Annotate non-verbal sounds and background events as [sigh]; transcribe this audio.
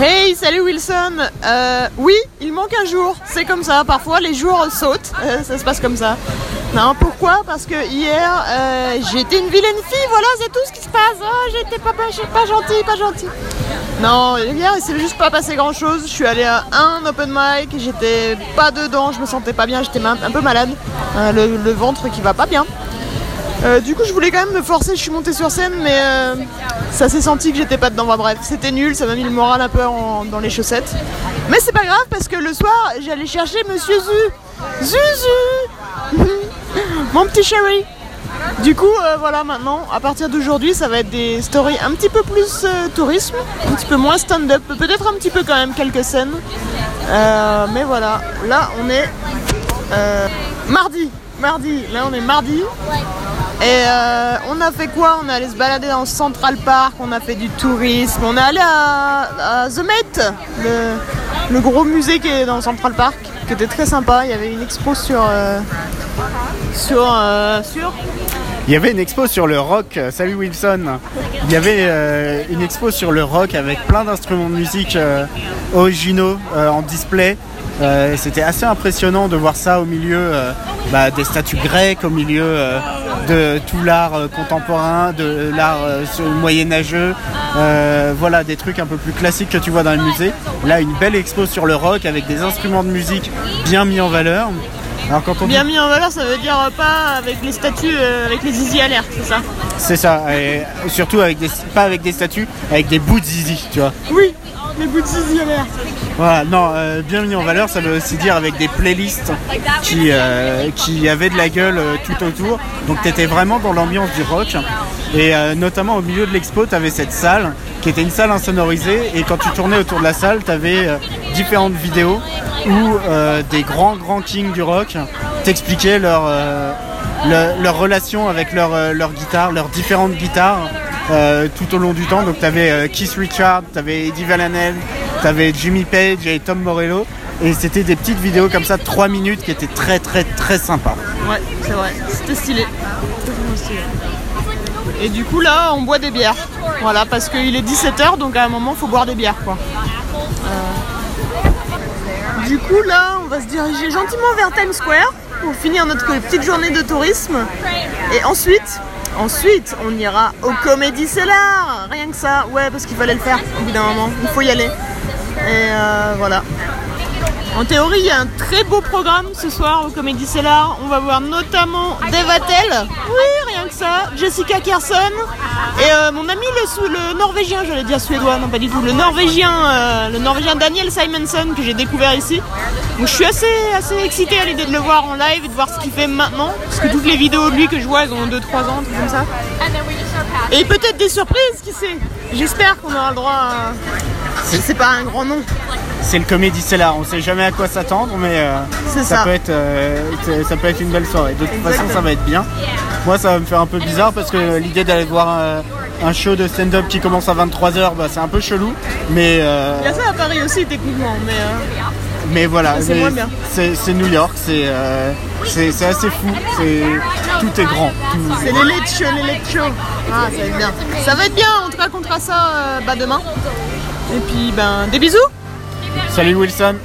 Hey, salut Wilson. Euh, oui, il manque un jour. C'est comme ça. Parfois, les jours sautent. Euh, ça se passe comme ça. Non, pourquoi? Parce que hier, euh, été une vilaine fille. Voilà, c'est tout ce qui se passe. Oh, j'étais pas, pas, pas gentil, pas gentil. Non, hier, il s'est juste pas passé grand chose. Je suis allée à un open mic. J'étais pas dedans. Je me sentais pas bien. J'étais un peu malade. Le ventre qui va pas bien. Euh, du coup, je voulais quand même me forcer. Je suis montée sur scène, mais euh, ça s'est senti que j'étais pas dedans. Bah, bref, c'était nul. Ça m'a mis le moral un peu dans les chaussettes. Mais c'est pas grave parce que le soir, j'allais chercher Monsieur Zu. Zuzu [laughs] Mon petit chéri. Du coup, euh, voilà, maintenant, à partir d'aujourd'hui, ça va être des stories un petit peu plus tourisme, un petit peu moins stand-up, peut-être un petit peu quand même quelques scènes. Mais voilà, là, on est mardi. Mardi, là, on est mardi. Et euh, on a fait quoi? On est allé se balader dans Central Park, on a fait du tourisme, on est allé à, The Met, le, gros musée qui est dans Central Park, qui était très sympa. Il y avait une expo sur. euh, sur. euh, sur. Il y avait une expo sur le rock, salut Wilson. Il y avait une expo sur le rock avec plein d'instruments de musique originaux en display. Euh, C'était assez impressionnant de voir ça au milieu euh, bah, des statues grecques, au milieu euh, de tout l'art contemporain, de l'art moyenâgeux. Voilà, des trucs un peu plus classiques que tu vois dans les musées. Là, une belle expo sur le rock avec des instruments de musique bien mis en valeur. Alors quand on dit Bien mis en valeur, ça veut dire pas avec les statues, euh, avec les zizi à l'air, c'est ça? C'est ça, et surtout avec des, pas avec des statues, avec des bouts de zizi, tu vois. Oui, les. Voilà, non, euh, bien mis en valeur, ça veut aussi dire avec des playlists qui, euh, avaient de la gueule euh, tout autour. Donc tu étais vraiment dans l'ambiance du rock. Et euh, notamment au milieu de l'expo, tu avais cette salle qui était une salle insonorisée. Et quand tu tournais autour de la salle, tu avais différentes vidéos où des grands, grands kings du rock t'expliquaient leur, le- leur relation avec leur, leur guitare, leurs différentes guitares. Euh, tout au long du temps. Donc tu avais Keith Richard, tu avais Eddie Van Halen, tu avais Jimmy Page et Tom Morello. Et c'était des petites vidéos comme ça de 3 minutes qui étaient très très très sympas. Ouais, c'est vrai, c'était stylé. Et du coup là, on boit des bières. Voilà, parce qu'il est 17h, donc à un moment, faut boire des bières, quoi. Euh, Du coup là, on va se diriger gentiment vers Times Square pour finir notre petite journée de tourisme. Et ensuite, ensuite, on ira au Comedy Cellar. Rien que ça, ouais, parce qu'il fallait le faire au bout d'un moment. Il faut y aller. Et euh, voilà. En théorie, il y a un très beau programme ce soir au Comedy Cellar. On va voir notamment Dave. Oui, rien que ça. Jessica Kerson. Et euh, mon ami le norvégien, j'allais dire suédois, non pas du tout. Le norvégien, euh, le norvégien Daniel Simonson que j'ai découvert ici. Donc je suis assez, assez excitée à l'idée de le voir en live et de voir ce qu'il fait maintenant. Parce que toutes les vidéos de lui que je vois, elles ont 2-3 ans, tout comme ça. Et peut-être des surprises, qui sait? J'espère qu'on aura le droit à... C'est pas un grand nom. C'est le Comedy Cellar, on sait jamais à quoi s'attendre, mais euh, ça. peut être, euh, ça peut être une belle soirée. De toute façon, ça va être bien. Moi, ça va me faire un peu bizarre parce que l'idée d'aller voir euh, un show de stand-up qui commence à 23h, bah, c'est un peu chelou. Mais, euh, Il y a ça à Paris aussi, techniquement, mais... mais voilà, c'est mais moins bien. c'est c'est New York, c'est c'est c'est assez fou, c'est tout est grand. tout- C'est late shows. Ah, ça va être bien. Ça va être bien, on te racontera ça euh, bah, demain. Et puis, ben, des bisous Salut Wilson